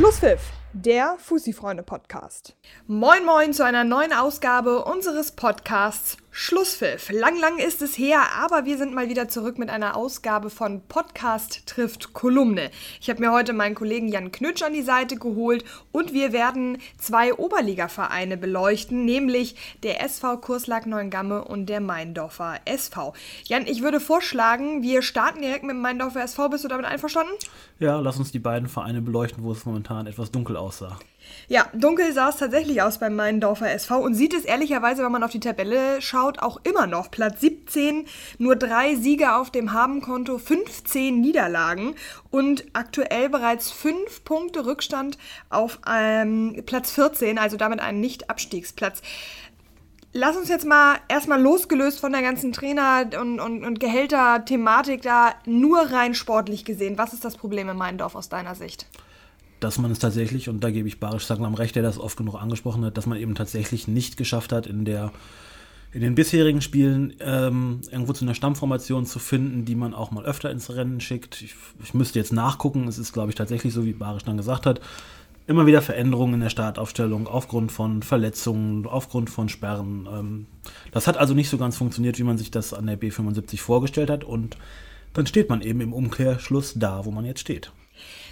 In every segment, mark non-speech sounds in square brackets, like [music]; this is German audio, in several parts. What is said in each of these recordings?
Schlusspfiff, der Fussi-Freunde-Podcast. Moin Moin zu einer neuen Ausgabe unseres Podcasts Schlusspfiff. Lang, lang ist es her, aber wir sind mal wieder zurück mit einer Ausgabe von Podcast trifft Kolumne. Ich habe mir heute meinen Kollegen Jan Knütsch an die Seite geholt und wir werden zwei Oberligavereine beleuchten, nämlich der SV Kurslag Neuengamme und der Meindorfer SV. Jan, ich würde vorschlagen, wir starten direkt mit dem Meindorfer SV. Bist du damit einverstanden? Ja, lass uns die beiden Vereine beleuchten, wo es momentan etwas dunkel aussah. Ja, dunkel sah es tatsächlich aus beim Meindorfer SV und sieht es ehrlicherweise, wenn man auf die Tabelle schaut, auch immer noch. Platz 17, nur drei Siege auf dem Habenkonto, 15 Niederlagen und aktuell bereits fünf Punkte Rückstand auf ähm, Platz 14, also damit ein Nicht-Abstiegsplatz. Lass uns jetzt mal erstmal losgelöst von der ganzen Trainer- und, und, und Gehälter-Thematik da nur rein sportlich gesehen. Was ist das Problem in Meindorf aus deiner Sicht? Dass man es tatsächlich, und da gebe ich Barisch Saglam recht, der das oft genug angesprochen hat, dass man eben tatsächlich nicht geschafft hat, in der in den bisherigen Spielen ähm, irgendwo zu einer Stammformation zu finden, die man auch mal öfter ins Rennen schickt. Ich, ich müsste jetzt nachgucken, es ist, glaube ich, tatsächlich so, wie Barisch dann gesagt hat, immer wieder Veränderungen in der Startaufstellung aufgrund von Verletzungen, aufgrund von Sperren. Ähm, das hat also nicht so ganz funktioniert, wie man sich das an der B75 vorgestellt hat und dann steht man eben im Umkehrschluss da, wo man jetzt steht.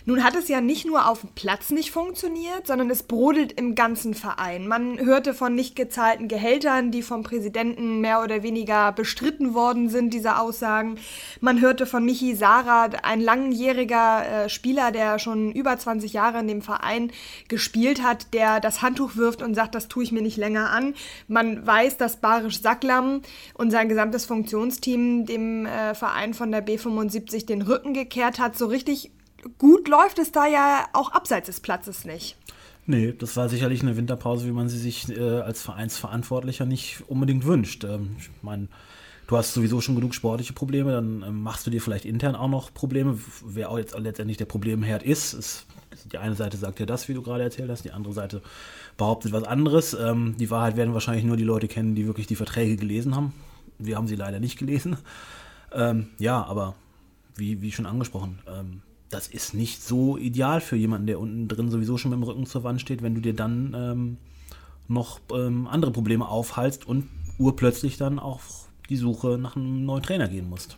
Nun hat es ja nicht nur auf dem Platz nicht funktioniert, sondern es brodelt im ganzen Verein. Man hörte von nicht gezahlten Gehältern, die vom Präsidenten mehr oder weniger bestritten worden sind, diese Aussagen. Man hörte von Michi Sarah, ein langjähriger äh, Spieler, der schon über 20 Jahre in dem Verein gespielt hat, der das Handtuch wirft und sagt, das tue ich mir nicht länger an. Man weiß, dass Barisch Sacklam und sein gesamtes Funktionsteam dem äh, Verein von der B75 den Rücken gekehrt hat. So richtig gut läuft es da ja auch abseits des Platzes nicht. Nee, das war sicherlich eine Winterpause, wie man sie sich äh, als Vereinsverantwortlicher nicht unbedingt wünscht. Ähm, ich meine, du hast sowieso schon genug sportliche Probleme, dann ähm, machst du dir vielleicht intern auch noch Probleme, wer auch jetzt letztendlich der Problemherd ist. ist. Die eine Seite sagt ja das, wie du gerade erzählt hast, die andere Seite behauptet was anderes. Ähm, die Wahrheit werden wahrscheinlich nur die Leute kennen, die wirklich die Verträge gelesen haben. Wir haben sie leider nicht gelesen. Ähm, ja, aber wie, wie schon angesprochen, ähm, das ist nicht so ideal für jemanden, der unten drin sowieso schon mit dem Rücken zur Wand steht, wenn du dir dann ähm, noch ähm, andere Probleme aufhalst und urplötzlich dann auch die Suche nach einem neuen Trainer gehen musst.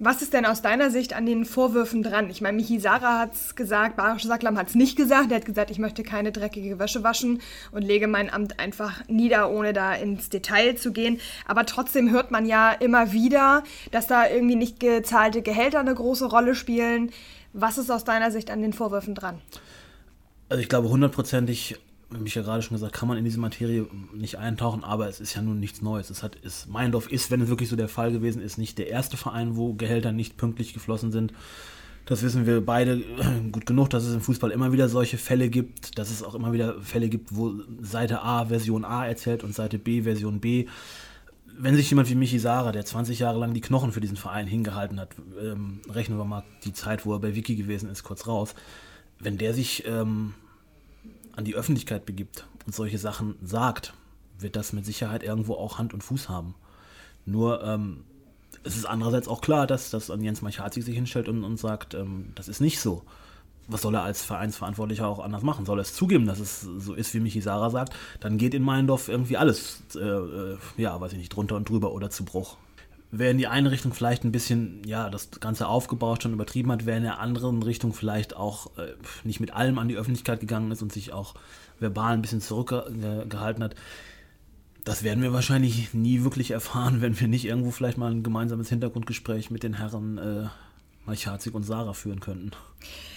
Was ist denn aus deiner Sicht an den Vorwürfen dran? Ich meine, Michi Sarah hat es gesagt, Barisch Sacklam hat es nicht gesagt. Er hat gesagt, ich möchte keine dreckige Wäsche waschen und lege mein Amt einfach nieder, ohne da ins Detail zu gehen. Aber trotzdem hört man ja immer wieder, dass da irgendwie nicht gezahlte Gehälter eine große Rolle spielen. Was ist aus deiner Sicht an den Vorwürfen dran? Also ich glaube hundertprozentig, wie ich ja gerade schon gesagt, kann man in diese Materie nicht eintauchen, aber es ist ja nun nichts Neues. Es hat, es, Meindorf ist, wenn es wirklich so der Fall gewesen ist, nicht der erste Verein, wo Gehälter nicht pünktlich geflossen sind. Das wissen wir beide [clears throat] gut genug, dass es im Fußball immer wieder solche Fälle gibt, dass es auch immer wieder Fälle gibt, wo Seite A Version A erzählt und Seite B Version B wenn sich jemand wie Michi Sarah, der 20 Jahre lang die Knochen für diesen Verein hingehalten hat, ähm, rechnen wir mal die Zeit, wo er bei Wiki gewesen ist, kurz raus, wenn der sich ähm, an die Öffentlichkeit begibt und solche Sachen sagt, wird das mit Sicherheit irgendwo auch Hand und Fuß haben. Nur ähm, es ist andererseits auch klar, dass, dass Jens Machatzik sich hinstellt und, und sagt, ähm, das ist nicht so was soll er als Vereinsverantwortlicher auch anders machen? Soll er es zugeben, dass es so ist, wie Michi Sarah sagt? Dann geht in Meindorf irgendwie alles, äh, äh, ja, weiß ich nicht, drunter und drüber oder zu Bruch. Wer in die eine Richtung vielleicht ein bisschen, ja, das Ganze aufgebaut schon übertrieben hat, wer in der anderen Richtung vielleicht auch äh, nicht mit allem an die Öffentlichkeit gegangen ist und sich auch verbal ein bisschen zurückgehalten hat, das werden wir wahrscheinlich nie wirklich erfahren, [laughs] wenn wir nicht irgendwo vielleicht mal ein gemeinsames Hintergrundgespräch mit den Herren äh, Malchatzik und Sarah führen könnten.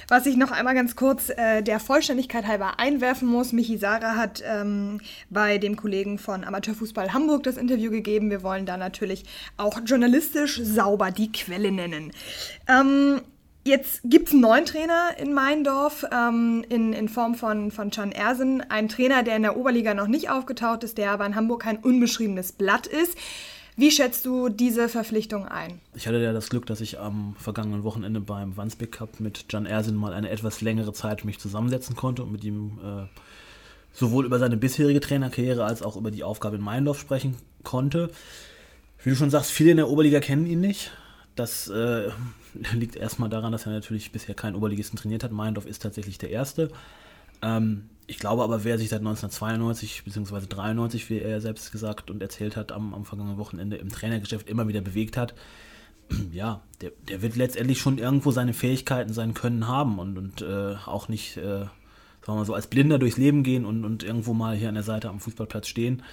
Was ich noch einmal ganz kurz äh, der Vollständigkeit halber einwerfen muss, Michi Sarah hat ähm, bei dem Kollegen von Amateurfußball Hamburg das Interview gegeben. Wir wollen da natürlich auch journalistisch sauber die Quelle nennen. Ähm, Jetzt gibt es einen neuen Trainer in Meindorf ähm, in, in Form von, von Can Ersen. Ein Trainer, der in der Oberliga noch nicht aufgetaucht ist, der aber in Hamburg kein unbeschriebenes Blatt ist. Wie schätzt du diese Verpflichtung ein? Ich hatte ja das Glück, dass ich am vergangenen Wochenende beim Wandsbek Cup mit Can Ersin mal eine etwas längere Zeit mich zusammensetzen konnte und mit ihm äh, sowohl über seine bisherige Trainerkarriere als auch über die Aufgabe in Meindorf sprechen konnte. Wie du schon sagst, viele in der Oberliga kennen ihn nicht. Das äh, [laughs] liegt erstmal daran, dass er natürlich bisher keinen Oberligisten trainiert hat. Meyendorf ist tatsächlich der Erste. Ähm, ich glaube aber, wer sich seit 1992 bzw. 93, wie er selbst gesagt und erzählt hat, am, am vergangenen Wochenende im Trainergeschäft immer wieder bewegt hat, [clears throat] ja, der, der wird letztendlich schon irgendwo seine Fähigkeiten, sein Können haben und, und äh, auch nicht, äh, sagen wir mal so, als Blinder durchs Leben gehen und, und irgendwo mal hier an der Seite am Fußballplatz stehen.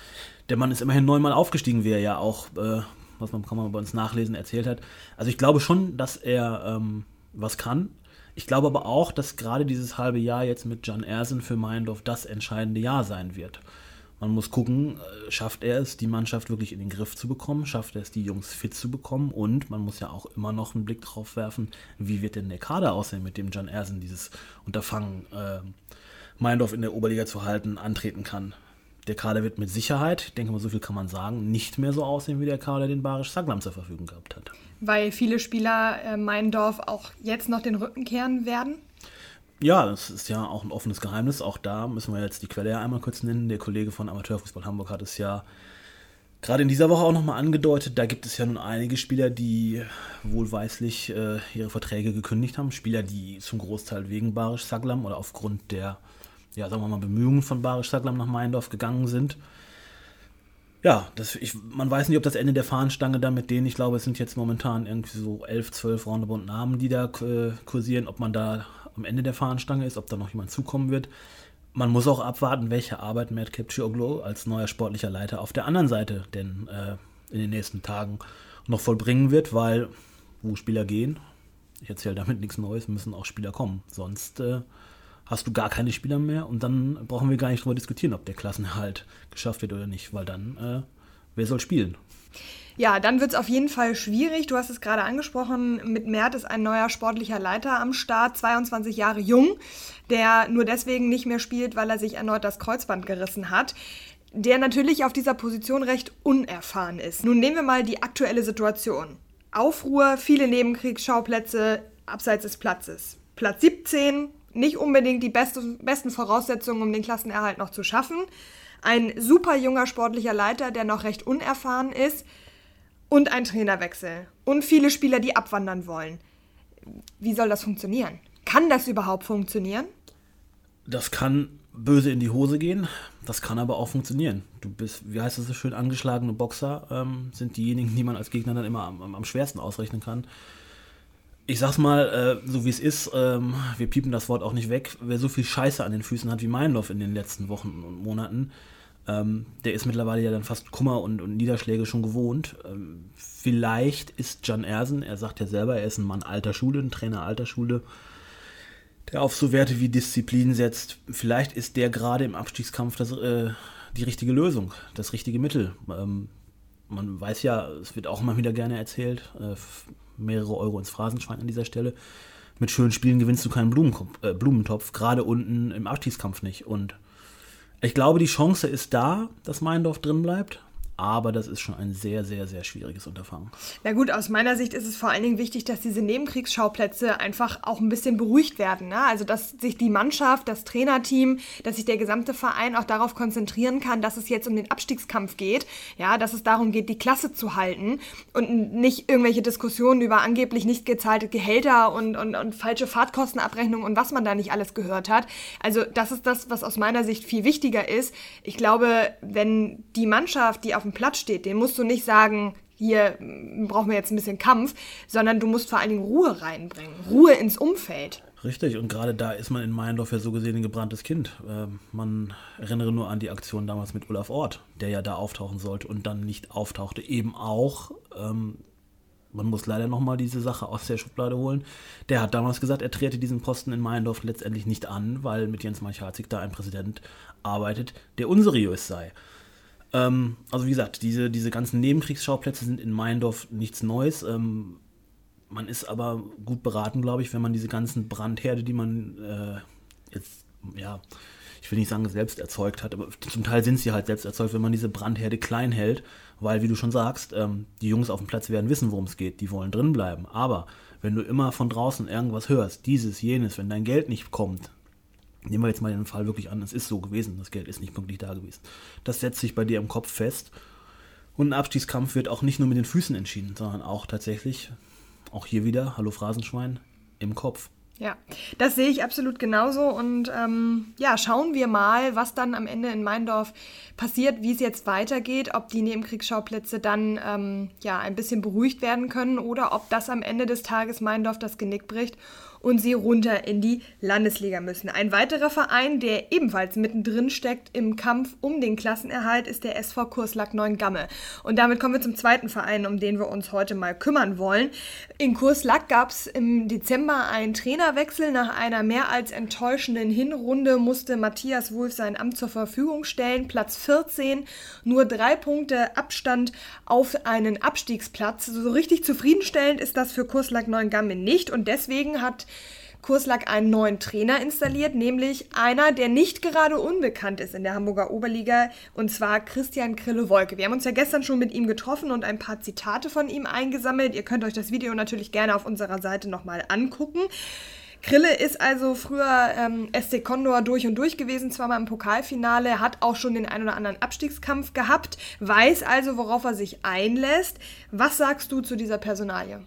Der Mann ist immerhin neunmal aufgestiegen, wie er ja auch, äh, was man kann man bei uns nachlesen, erzählt hat. Also ich glaube schon, dass er ähm, was kann. Ich glaube aber auch, dass gerade dieses halbe Jahr jetzt mit Jan Ersen für Meyendorf das entscheidende Jahr sein wird. Man muss gucken, äh, schafft er es, die Mannschaft wirklich in den Griff zu bekommen, schafft er es, die Jungs fit zu bekommen und man muss ja auch immer noch einen Blick drauf werfen, wie wird denn der Kader aussehen, mit dem Jan Ersen dieses Unterfangen äh, Meyendorf in der Oberliga zu halten, antreten kann. Der Kader wird mit Sicherheit, ich denke mal, so viel kann man sagen, nicht mehr so aussehen wie der Kader, den Barisch Saglam zur Verfügung gehabt hat weil viele Spieler äh, Meindorf auch jetzt noch den Rücken kehren werden? Ja, das ist ja auch ein offenes Geheimnis. Auch da müssen wir jetzt die Quelle ja einmal kurz nennen. Der Kollege von Amateurfußball Hamburg hat es ja gerade in dieser Woche auch nochmal angedeutet. Da gibt es ja nun einige Spieler, die wohlweislich äh, ihre Verträge gekündigt haben. Spieler, die zum Großteil wegen Barisch Saglam oder aufgrund der, ja, sagen wir mal, Bemühungen von Barisch Saglam nach Meindorf gegangen sind ja, das, ich, man weiß nicht, ob das Ende der Fahnenstange da mit denen, ich glaube, es sind jetzt momentan irgendwie so 11, 12 roundabout Namen, die da äh, kursieren, ob man da am Ende der Fahnenstange ist, ob da noch jemand zukommen wird. Man muss auch abwarten, welche Arbeit Matt Kipchioglu als neuer sportlicher Leiter auf der anderen Seite denn äh, in den nächsten Tagen noch vollbringen wird, weil wo Spieler gehen, ich erzähle damit nichts Neues, müssen auch Spieler kommen. Sonst äh, hast du gar keine Spieler mehr und dann brauchen wir gar nicht drüber diskutieren, ob der Klassenerhalt geschafft wird oder nicht, weil dann, äh, wer soll spielen? Ja, dann wird es auf jeden Fall schwierig. Du hast es gerade angesprochen, mit Mert ist ein neuer sportlicher Leiter am Start, 22 Jahre jung, der nur deswegen nicht mehr spielt, weil er sich erneut das Kreuzband gerissen hat der natürlich auf dieser Position recht unerfahren ist. Nun nehmen wir mal die aktuelle Situation. Aufruhr, viele Nebenkriegsschauplätze abseits des Platzes. Platz 17, nicht unbedingt die beste, besten Voraussetzungen, um den Klassenerhalt noch zu schaffen. Ein super junger sportlicher Leiter, der noch recht unerfahren ist. Und ein Trainerwechsel. Und viele Spieler, die abwandern wollen. Wie soll das funktionieren? Kann das überhaupt funktionieren? Das kann böse in die Hose gehen. Das kann aber auch funktionieren. Du bist, wie heißt das so schön, angeschlagene Boxer ähm, sind diejenigen, die man als Gegner dann immer am, am schwersten ausrechnen kann ich sag's mal, äh, so wie es ist, ähm, wir piepen das Wort auch nicht weg, wer so viel Scheiße an den Füßen hat wie Meinloff in den letzten Wochen und Monaten, ähm, der ist mittlerweile ja dann fast Kummer und, und Niederschläge schon gewohnt. Ähm, vielleicht ist John Ersen, er sagt ja selber, er ist ein Mann alter Schule, ein Trainer alter Schule, der auf so Werte wie Disziplin setzt. Vielleicht ist der gerade im Abstiegskampf das, äh, die richtige Lösung, das richtige Mittel. Ähm, man weiß ja, es wird auch immer wieder gerne erzählt, äh, mehrere Euro ins Phrasenschwein an dieser Stelle. Mit schönen Spielen gewinnst du keinen Blumentopf, äh, Blumentopf gerade unten im Abstiegskampf nicht. Und ich glaube, die Chance ist da, dass Meindorf drin bleibt aber das ist schon ein sehr, sehr, sehr schwieriges Unterfangen. Na gut, aus meiner Sicht ist es vor allen Dingen wichtig, dass diese Nebenkriegsschauplätze einfach auch ein bisschen beruhigt werden. Ne? Also, dass sich die Mannschaft, das Trainerteam, dass sich der gesamte Verein auch darauf konzentrieren kann, dass es jetzt um den Abstiegskampf geht. Ja, dass es darum geht, die Klasse zu halten und nicht irgendwelche Diskussionen über angeblich nicht gezahlte Gehälter und, und, und falsche Fahrtkostenabrechnung und was man da nicht alles gehört hat. Also, das ist das, was aus meiner Sicht viel wichtiger ist. Ich glaube, wenn die Mannschaft, die auf dem Platz steht, den musst du nicht sagen, hier brauchen wir jetzt ein bisschen Kampf, sondern du musst vor allen Dingen Ruhe reinbringen, Ruhe ins Umfeld. Richtig, und gerade da ist man in Meyendorf ja so gesehen ein gebranntes Kind. Äh, man erinnere nur an die Aktion damals mit Olaf Ort, der ja da auftauchen sollte und dann nicht auftauchte. Eben auch, ähm, man muss leider nochmal diese Sache aus der Schublade holen. Der hat damals gesagt, er trete diesen Posten in Meyendorf letztendlich nicht an, weil mit Jens Malchatzik da ein Präsident arbeitet, der unseriös sei. Ähm, also wie gesagt, diese, diese ganzen Nebenkriegsschauplätze sind in Meyendorf nichts Neues. Ähm, man ist aber gut beraten, glaube ich, wenn man diese ganzen Brandherde, die man äh, jetzt, ja, ich will nicht sagen, selbst erzeugt hat, aber zum Teil sind sie halt selbst erzeugt, wenn man diese Brandherde klein hält, weil, wie du schon sagst, ähm, die Jungs auf dem Platz werden wissen, worum es geht, die wollen drin bleiben. Aber wenn du immer von draußen irgendwas hörst, dieses, jenes, wenn dein Geld nicht kommt, Nehmen wir jetzt mal den Fall wirklich an, es ist so gewesen, das Geld ist nicht pünktlich da gewesen. Das setzt sich bei dir im Kopf fest. Und ein Abstiegskampf wird auch nicht nur mit den Füßen entschieden, sondern auch tatsächlich auch hier wieder, hallo Phrasenschwein, im Kopf. Ja, das sehe ich absolut genauso. Und ähm, ja, schauen wir mal, was dann am Ende in Meindorf passiert, wie es jetzt weitergeht, ob die Nebenkriegsschauplätze dann ähm, ja ein bisschen beruhigt werden können oder ob das am Ende des Tages Meindorf das Genick bricht und sie runter in die Landesliga müssen. Ein weiterer Verein, der ebenfalls mittendrin steckt im Kampf um den Klassenerhalt, ist der SV Kurslack Neuengamme. Und damit kommen wir zum zweiten Verein, um den wir uns heute mal kümmern wollen. In Kurslack gab es im Dezember einen Trainerwechsel. Nach einer mehr als enttäuschenden Hinrunde musste Matthias Wulff sein Amt zur Verfügung stellen. Platz 14, nur drei Punkte Abstand auf einen Abstiegsplatz. So richtig zufriedenstellend ist das für Kurslack Neuengamme nicht und deswegen hat Kurslack einen neuen Trainer installiert, nämlich einer, der nicht gerade unbekannt ist in der Hamburger Oberliga, und zwar Christian Krille-Wolke. Wir haben uns ja gestern schon mit ihm getroffen und ein paar Zitate von ihm eingesammelt. Ihr könnt euch das Video natürlich gerne auf unserer Seite nochmal angucken. Krille ist also früher ähm, SC Condor durch und durch gewesen, zweimal im Pokalfinale, hat auch schon den ein oder anderen Abstiegskampf gehabt, weiß also, worauf er sich einlässt. Was sagst du zu dieser Personalie?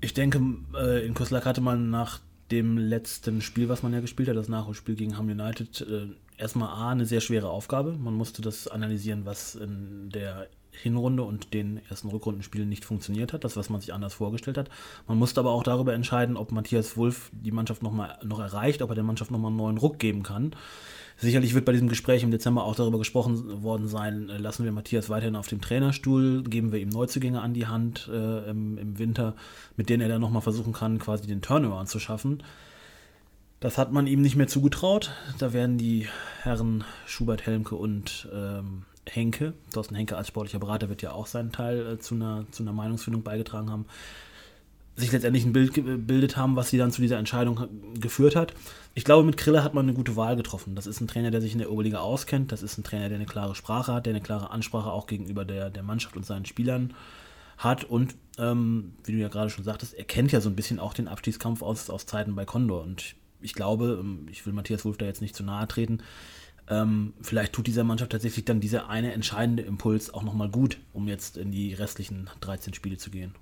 Ich denke, äh, in Kuslak hatte man nach dem letzten Spiel, was man ja gespielt hat, das Nachholspiel gegen Ham United, äh, erstmal A, eine sehr schwere Aufgabe. Man musste das analysieren, was in der Hinrunde und den ersten Rückrundenspielen nicht funktioniert hat, das, was man sich anders vorgestellt hat. Man musste aber auch darüber entscheiden, ob Matthias Wulff die Mannschaft noch, mal, noch erreicht, ob er der Mannschaft nochmal einen neuen Ruck geben kann. Sicherlich wird bei diesem Gespräch im Dezember auch darüber gesprochen worden sein, äh, lassen wir Matthias weiterhin auf dem Trainerstuhl, geben wir ihm Neuzugänge an die Hand äh, im, im, Winter, mit denen er dann nochmal versuchen kann, quasi den Turnover anzuschaffen. Das hat man ihm nicht mehr zugetraut. Da werden die Herren Schubert, Helmke und ähm, Henke, Thorsten Henke als sportlicher Berater wird ja auch seinen Teil äh, zu, einer, zu einer Meinungsfindung beigetragen haben, sich letztendlich ein Bild gebildet haben, was sie dann zu dieser Entscheidung geführt hat. Ich glaube, mit Krille hat man eine gute Wahl getroffen. Das ist ein Trainer, der sich in der Oberliga auskennt. Das ist ein Trainer, der eine klare Sprache hat, der eine klare Ansprache auch gegenüber der, der Mannschaft und seinen Spielern hat. Und ähm, wie du ja gerade schon sagtest, er kennt ja so ein bisschen auch den Abstiegskampf aus, aus Zeiten bei Condor. Und ich glaube, ähm, ich will Matthias Wolf da jetzt nicht zu nahe treten, ähm, vielleicht tut dieser Mannschaft tatsächlich dann dieser eine entscheidende Impuls auch nochmal gut, um jetzt in die restlichen 13 Spiele zu gehen.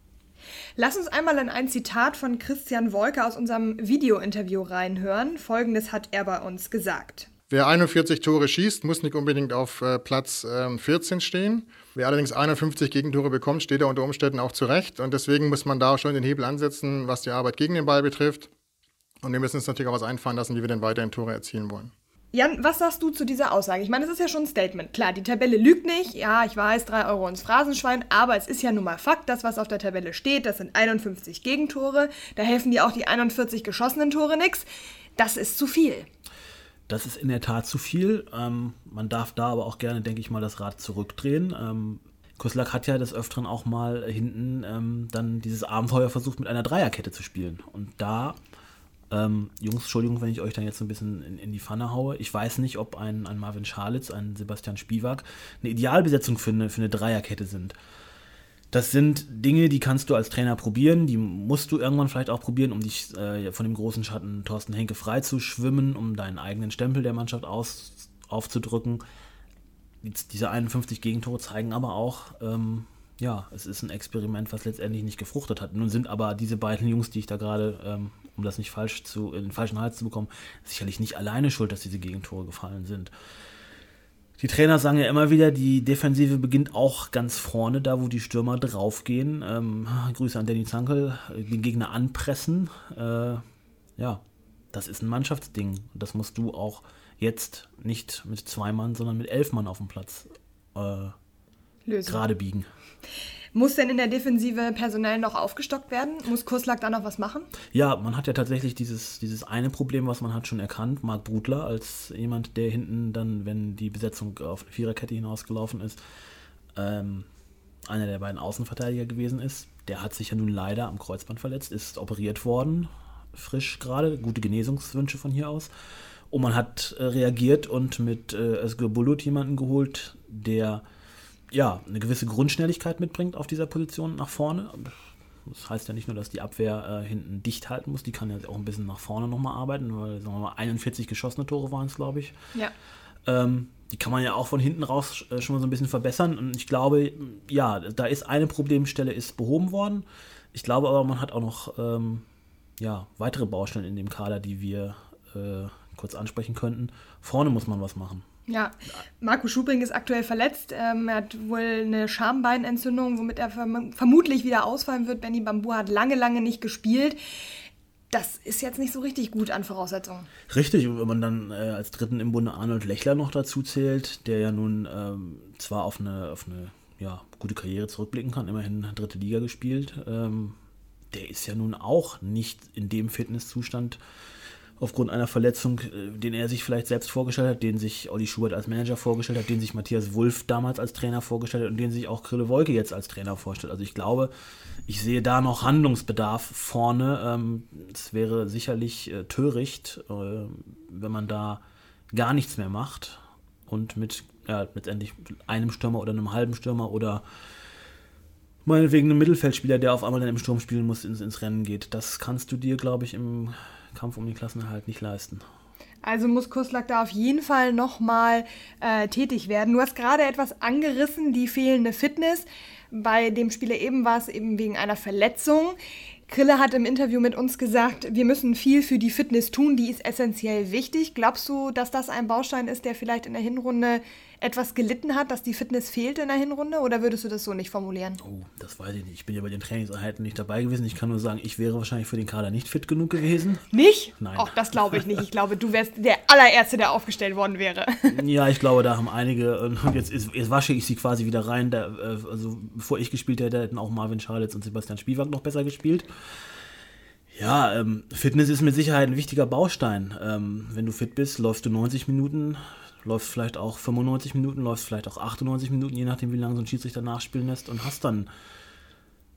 Lass uns einmal in ein Zitat von Christian Wolke aus unserem Video-Interview reinhören. Folgendes hat er bei uns gesagt. Wer 41 Tore schießt, muss nicht unbedingt auf äh, Platz äh, 14 stehen. Wer allerdings 51 Gegentore bekommt, steht er unter Umständen auch zurecht. Und deswegen muss man da schon den Hebel ansetzen, was die Arbeit gegen den Ball betrifft. Und wir müssen uns natürlich auch was einfallen lassen, wie wir denn weiterhin Tore erzielen wollen. Jan, was sagst du zu dieser Aussage? Ich meine, es ist ja schon ein Statement. Klar, die Tabelle lügt nicht. Ja, ich weiß, 3 Euro ins Phrasenschwein. Aber es ist ja nun mal Fakt, das, was auf der Tabelle steht, das sind 51 Gegentore. Da helfen dir auch die 41 geschossenen Tore nichts. Das ist zu viel. Das ist in der Tat zu viel. Ähm, man darf da aber auch gerne, denke ich mal, das Rad zurückdrehen. Ähm, Kuslak hat ja des Öfteren auch mal hinten ähm, dann dieses Abenteuer versucht, mit einer Dreierkette zu spielen. Und da ähm, Jungs, Entschuldigung, wenn ich euch dann jetzt so ein bisschen in, in, die Pfanne haue. Ich weiß nicht, ob ein, ein Marvin Schalitz, ein Sebastian Spivak eine Idealbesetzung für eine, für eine Dreierkette sind. Das sind Dinge, die kannst du als Trainer probieren, die musst du irgendwann vielleicht auch probieren, um dich äh, von dem großen Schatten Thorsten Henke frei zu schwimmen, um deinen eigenen Stempel der Mannschaft aus, aufzudrücken. Diese 51 Gegentore zeigen aber auch, ähm, ja, es ist ein Experiment, was letztendlich nicht gefruchtet hat. Nun sind aber diese beiden Jungs, die ich da gerade ähm, um das nicht falsch zu, in den falschen Hals zu bekommen, sicherlich nicht alleine schuld, dass diese Gegentore gefallen sind. Die Trainer sagen ja immer wieder, die Defensive beginnt auch ganz vorne, da wo die Stürmer draufgehen. Ähm, Grüße an Danny Zankel, den Gegner anpressen. Äh, ja, das ist ein Mannschaftsding. Das musst du auch jetzt nicht mit zwei Mann, sondern mit elf Mann auf dem Platz äh, gerade biegen. Muss denn in der Defensive personell noch aufgestockt werden? Muss Kurslack da noch was machen? Ja, man hat ja tatsächlich dieses, dieses eine Problem, was man hat, schon erkannt. Marc Brudler als jemand, der hinten dann, wenn die Besetzung auf eine Viererkette hinausgelaufen ist, ähm, einer der beiden Außenverteidiger gewesen ist. Der hat sich ja nun leider am Kreuzband verletzt, ist operiert worden, frisch gerade, gute Genesungswünsche von hier aus. Und man hat äh, reagiert und mit äh, Özgür Bulut jemanden geholt, der ja, eine gewisse Grundschnelligkeit mitbringt auf dieser Position nach vorne. Das heißt ja nicht nur, dass die Abwehr äh, hinten dicht halten muss, die kann ja auch ein bisschen nach vorne nochmal arbeiten, weil sagen wir mal 41 geschossene Tore waren es, glaube ich. Ja. Ähm, die kann man ja auch von hinten raus äh, schon mal so ein bisschen verbessern. Und ich glaube, ja, da ist eine Problemstelle ist behoben worden. Ich glaube aber, man hat auch noch ähm, ja, weitere Baustellen in dem Kader, die wir äh, kurz ansprechen könnten. Vorne muss man was machen. Ja, Marco Schubring ist aktuell verletzt. Ähm, er hat wohl eine Schambeinentzündung, womit er verm vermutlich wieder ausfallen wird. Benny Bambu hat lange, lange nicht gespielt. Das ist jetzt nicht so richtig gut an Voraussetzungen. Richtig, wenn man dann äh, als Dritten im Bunde Arnold Lechler noch dazu zählt, der ja nun ähm, zwar auf eine, auf eine ja, gute Karriere zurückblicken kann, immerhin dritte Liga gespielt, ähm, der ist ja nun auch nicht in dem Fitnesszustand, aufgrund einer Verletzung, äh, den er sich vielleicht selbst vorgestellt hat, den sich Olli Schubert als Manager vorgestellt hat, den sich Matthias Wulff damals als Trainer vorgestellt hat und den sich auch Krille Wolke jetzt als Trainer vorstellt. Also ich glaube, ich sehe da noch Handlungsbedarf vorne. Ähm, es wäre sicherlich äh, töricht, äh, wenn man da gar nichts mehr macht und mit ja, letztendlich einem Stürmer oder einem halben Stürmer oder meinetwegen einem Mittelfeldspieler, der auf einmal dann im Sturm spielen muss, ins, ins Rennen geht. Das kannst du dir, glaube ich, im Kampf um den Klassenerhalt nicht leisten. Also muss Kuslak da auf jeden Fall nochmal äh, tätig werden. Du hast gerade etwas angerissen, die fehlende Fitness. Bei dem Spieler eben war es eben wegen einer Verletzung. Krille hat im Interview mit uns gesagt, wir müssen viel für die Fitness tun, die ist essentiell wichtig. Glaubst du, dass das ein Baustein ist, der vielleicht in der Hinrunde etwas gelitten hat, dass die Fitness fehlt in der Hinrunde? Oder würdest du das so nicht formulieren? Oh, das weiß ich nicht. Ich bin ja bei den Trainingseinheiten nicht dabei gewesen. Ich kann nur sagen, ich wäre wahrscheinlich für den Kader nicht fit genug gewesen. Nicht? Nein. Auch das glaube ich nicht. Ich glaube, du wärst der allererste, der aufgestellt worden wäre. [laughs] Ja, ich glaube, da haben einige, und jetzt, jetzt wasche ich sie quasi wieder rein. Da, äh, also bevor ich gespielt hätte, hätten auch Marvin Schalitz und Sebastian Spielwag noch besser gespielt. Ja, ähm, Fitness ist mit Sicherheit ein wichtiger Baustein. Ähm, wenn du fit bist, läufst du 90 Minuten, läufst vielleicht auch 95 Minuten, läufst vielleicht auch 98 Minuten, je nachdem, wie lange so ein Schiedsrichter nachspielen lässt und hast dann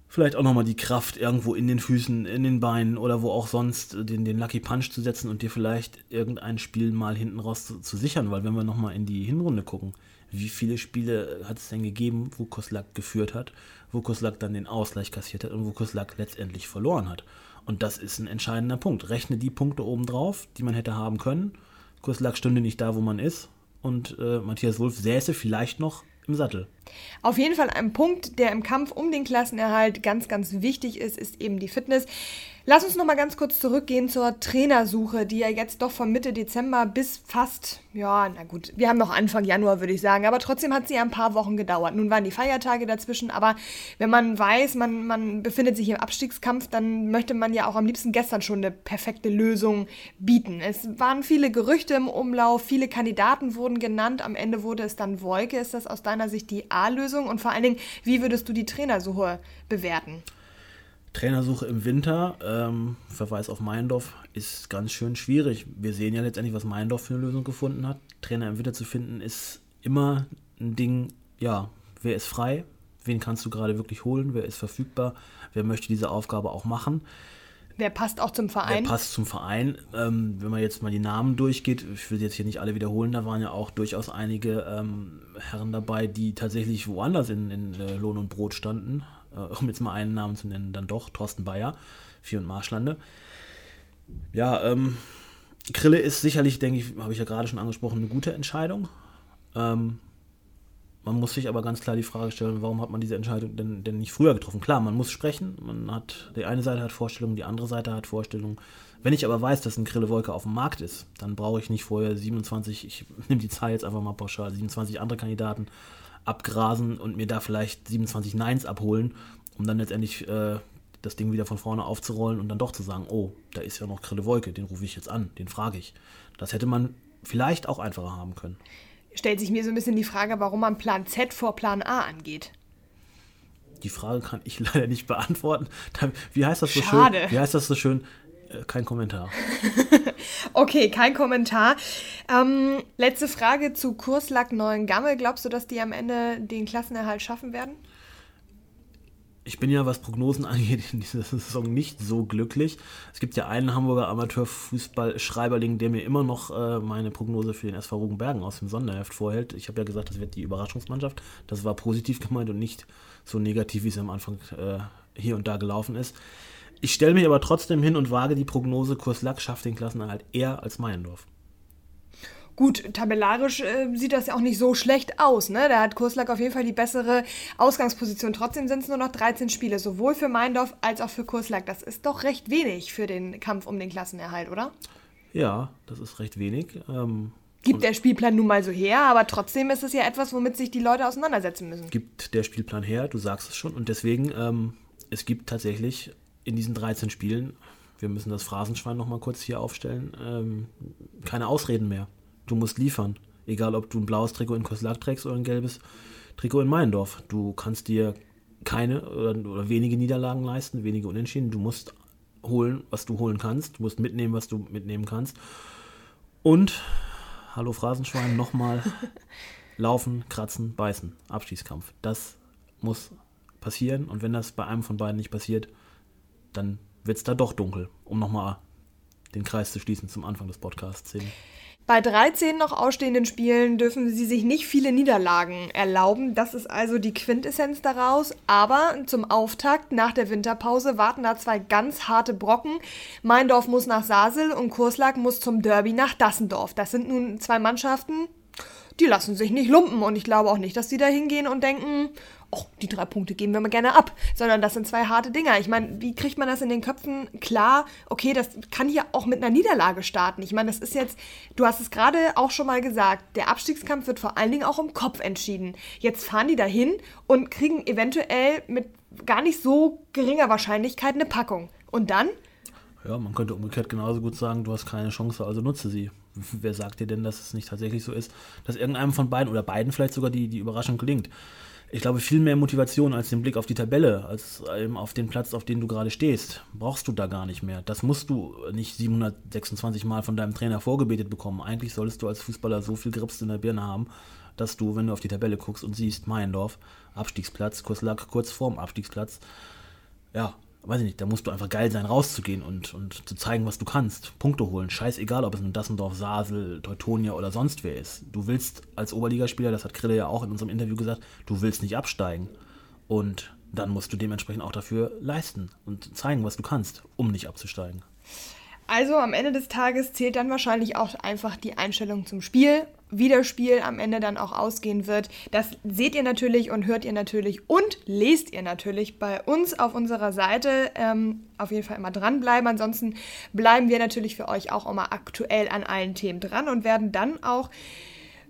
vielleicht auch nochmal die Kraft, irgendwo in den Füßen, in den Beinen oder wo auch sonst den, den Lucky Punch zu setzen und dir vielleicht irgendein Spiel mal hinten raus zu, zu sichern, weil wenn wir nochmal in die Hinrunde gucken, wie viele Spiele hat es denn gegeben, wo Koslak geführt hat, wo Koslak dann den Ausgleich kassiert hat und wo Koslak letztendlich verloren hat. Und das ist ein entscheidender Punkt. Rechne die Punkte oben drauf, die man hätte haben können. Koslak stünde nicht da, wo man ist. Und äh, Matthias Wulff säße vielleicht noch im Sattel. Auf jeden Fall ein Punkt, der im Kampf um den Klassenerhalt ganz, ganz wichtig ist, ist eben die Fitness. Lass uns noch mal ganz kurz zurückgehen zur Trainersuche, die ja jetzt doch von Mitte Dezember bis fast, ja, na gut, wir haben noch Anfang Januar, würde ich sagen, aber trotzdem hat sie ja ein paar Wochen gedauert. Nun waren die Feiertage dazwischen, aber wenn man weiß, man, man befindet sich im Abstiegskampf, dann möchte man ja auch am liebsten gestern schon eine perfekte Lösung bieten. Es waren viele Gerüchte im Umlauf, viele Kandidaten wurden genannt, am Ende wurde es dann Wolke. Ist das aus deiner Sicht die A-Lösung und vor allen Dingen, wie würdest du die Trainersuche bewerten? Trainersuche im Winter, ähm, Verweis auf Meindorf, ist ganz schön schwierig. Wir sehen ja letztendlich, was Meindorf für eine Lösung gefunden hat. Trainer im Winter zu finden, ist immer ein Ding, ja, wer ist frei, wen kannst du gerade wirklich holen, wer ist verfügbar, wer möchte diese Aufgabe auch machen. Wer passt auch zum Verein? Wer passt zum Verein? Ähm, wenn man jetzt mal die Namen durchgeht, ich will jetzt hier nicht alle wiederholen, da waren ja auch durchaus einige ähm, Herren dabei, die tatsächlich woanders in, in äh, Lohn und Brot standen äh, um jetzt mal einen Namen zu nennen, dann doch Thorsten Bayer, Vier- und Marschlande. Ja, ähm, Krille ist sicherlich, denke ich, habe ich ja gerade schon angesprochen, eine gute Entscheidung. Ähm, man muss sich aber ganz klar die Frage stellen, warum hat man diese Entscheidung denn, denn nicht früher getroffen? Klar, man muss sprechen, man hat, die eine Seite hat Vorstellungen, die andere Seite hat Vorstellungen. Wenn ich aber weiß, dass ein Grillewolke auf dem Markt ist, dann brauche ich nicht vorher 27, ich [laughs] nehme die Zahl jetzt einfach mal pauschal, 27 andere Kandidaten abgrasen und mir da vielleicht 27 Neins abholen, um dann letztendlich äh, das Ding wieder von vorne aufzurollen und dann doch zu sagen, oh, da ist ja noch Grille Wolke, den rufe ich jetzt an, den frage ich. Das hätte man vielleicht auch einfacher haben können. Stellt sich mir so ein bisschen die Frage, warum man Plan Z vor Plan A angeht. Die Frage kann ich [laughs] leider nicht beantworten. Wie heißt das so Schade. schön? Wie heißt das so schön? Äh, kein Kommentar. [laughs] okay, kein Kommentar. Ähm, letzte Frage zu Kurslack Neuengammel. Glaubst du, dass die am Ende den Klassenerhalt schaffen werden? Ich bin ja, was Prognosen [laughs] angeht, in dieser Saison nicht so glücklich. Es gibt ja einen Hamburger Amateurfußball-Schreiberling, der mir immer noch äh, meine Prognose für den SV Rugenbergen aus dem Sonderheft vorhält. Ich habe ja gesagt, das wird die Überraschungsmannschaft. Das war positiv gemeint und nicht so negativ, wie es am Anfang äh, hier und da gelaufen ist. Ich stelle mich aber trotzdem hin und wage die Prognose, Kurs Lack schafft den Klassenerhalt eher als Meiendorf. Gut, tabellarisch äh, sieht das ja auch nicht so schlecht aus. Ne? Da hat Kurslack auf jeden Fall die bessere Ausgangsposition. Trotzdem sind es nur noch 13 Spiele, sowohl für Meindorf als auch für Kurslack. Das ist doch recht wenig für den Kampf um den Klassenerhalt, oder? Ja, das ist recht wenig. Ähm, Gibt der Spielplan nun mal so her, aber trotzdem ist es ja etwas, womit sich die Leute auseinandersetzen müssen. Gibt der Spielplan her, du sagst es schon. Und deswegen, ähm, es gibt tatsächlich in diesen 13 Spielen, wir müssen das Phrasenschwein nochmal kurz hier aufstellen, ähm, keine Ausreden mehr. Du musst liefern. Egal, ob du ein blaues Trikot in Koslak trägst oder ein gelbes Trikot in Meiendorf. Du kannst dir keine oder, oder wenige Niederlagen leisten, wenige Unentschieden. Du musst holen, was du holen kannst. Du musst mitnehmen, was du mitnehmen kannst. Und hallo Phrasenschwein, nochmal [laughs] laufen, kratzen, beißen. Abschießkampf. Das muss passieren und wenn das bei einem von beiden nicht passiert, dann wird es da doch dunkel, um nochmal den Kreis zu schließen zum Anfang des Podcasts. Bei 13 noch ausstehenden Spielen dürfen sie sich nicht viele Niederlagen erlauben. Das ist also die Quintessenz daraus. Aber zum Auftakt nach der Winterpause warten da zwei ganz harte Brocken. Meindorf muss nach Sasel und Kurslag muss zum Derby nach Dassendorf. Das sind nun zwei Mannschaften, die lassen sich nicht lumpen. Und ich glaube auch nicht, dass die da hingehen und denken, oh, die drei Punkte geben wir mal gerne ab, sondern das sind zwei harte Dinger. Ich meine, wie kriegt man das in den Köpfen klar? Okay, das kann hier auch mit einer Niederlage starten. Ich meine, das ist jetzt, du hast es gerade auch schon mal gesagt, der Abstiegskampf wird vor allen Dingen auch im Kopf entschieden. Jetzt fahren die dahin und kriegen eventuell mit gar nicht so geringer Wahrscheinlichkeit eine Packung. Und dann? Ja, man könnte umgekehrt genauso gut sagen, du hast keine Chance, also nutze sie. [laughs] Wer sagt dir denn, dass es nicht tatsächlich so ist, dass irgendeinem von beiden oder beiden vielleicht sogar die, die Überraschung gelingt? ich glaube, viel mehr Motivation als den Blick auf die Tabelle, als eben auf den Platz, auf dem du gerade stehst, brauchst du da gar nicht mehr. Das musst du nicht 726 Mal von deinem Trainer vorgebetet bekommen. Eigentlich solltest du als Fußballer so viel Grips in der Birne haben, dass du, wenn du auf die Tabelle guckst und siehst, Meiendorf, Abstiegsplatz, Kurslack kurz vorm Abstiegsplatz, ja, weiß ich nicht, da musst du einfach geil sein, rauszugehen und, und zu zeigen, was du kannst. Punkte holen. Scheißegal, ob es nun Dassendorf, Sasel, Teutonia oder sonst wer ist. Du willst als Oberligaspieler, das hat Krille ja auch in unserem Interview gesagt, du willst nicht absteigen. Und dann musst du dementsprechend auch dafür leisten und zeigen, was du kannst, um nicht abzusteigen. Also am Ende des Tages zählt dann wahrscheinlich auch einfach die Einstellung zum Spiel wie das Spiel am Ende dann auch ausgehen wird. Das seht ihr natürlich und hört ihr natürlich und lest ihr natürlich bei uns auf unserer Seite. Ähm, auf jeden Fall immer dranbleiben. Ansonsten bleiben wir natürlich für euch auch immer aktuell an allen Themen dran und werden dann auch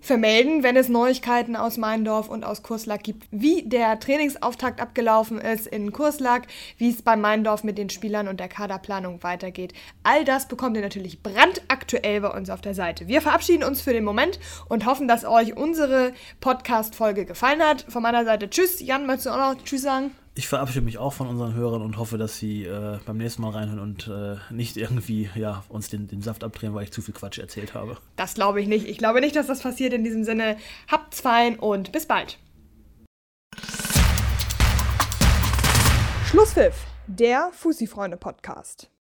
vermelden, wenn es Neuigkeiten aus Meindorf und aus Kurslack gibt, wie der Trainingsauftakt abgelaufen ist in Kurslack, wie es bei Meindorf mit den Spielern und der Kaderplanung weitergeht. All das bekommt ihr natürlich brandaktuell bei uns auf der Seite. Wir verabschieden uns für den Moment und hoffen, dass euch unsere Podcast-Folge gefallen hat. Von meiner Seite Tschüss. Jan, möchtest du auch noch Tschüss sagen? Ich verabschiede mich auch von unseren Hörern und hoffe, dass sie äh, beim nächsten Mal reinhören und äh, nicht irgendwie ja, uns den, den Saft abdrehen, weil ich zu viel Quatsch erzählt habe. Das glaube ich nicht. Ich glaube nicht, dass das passiert in diesem Sinne. Habt's fein und bis bald. Schlusspfiff, der Fussi-Freunde-Podcast.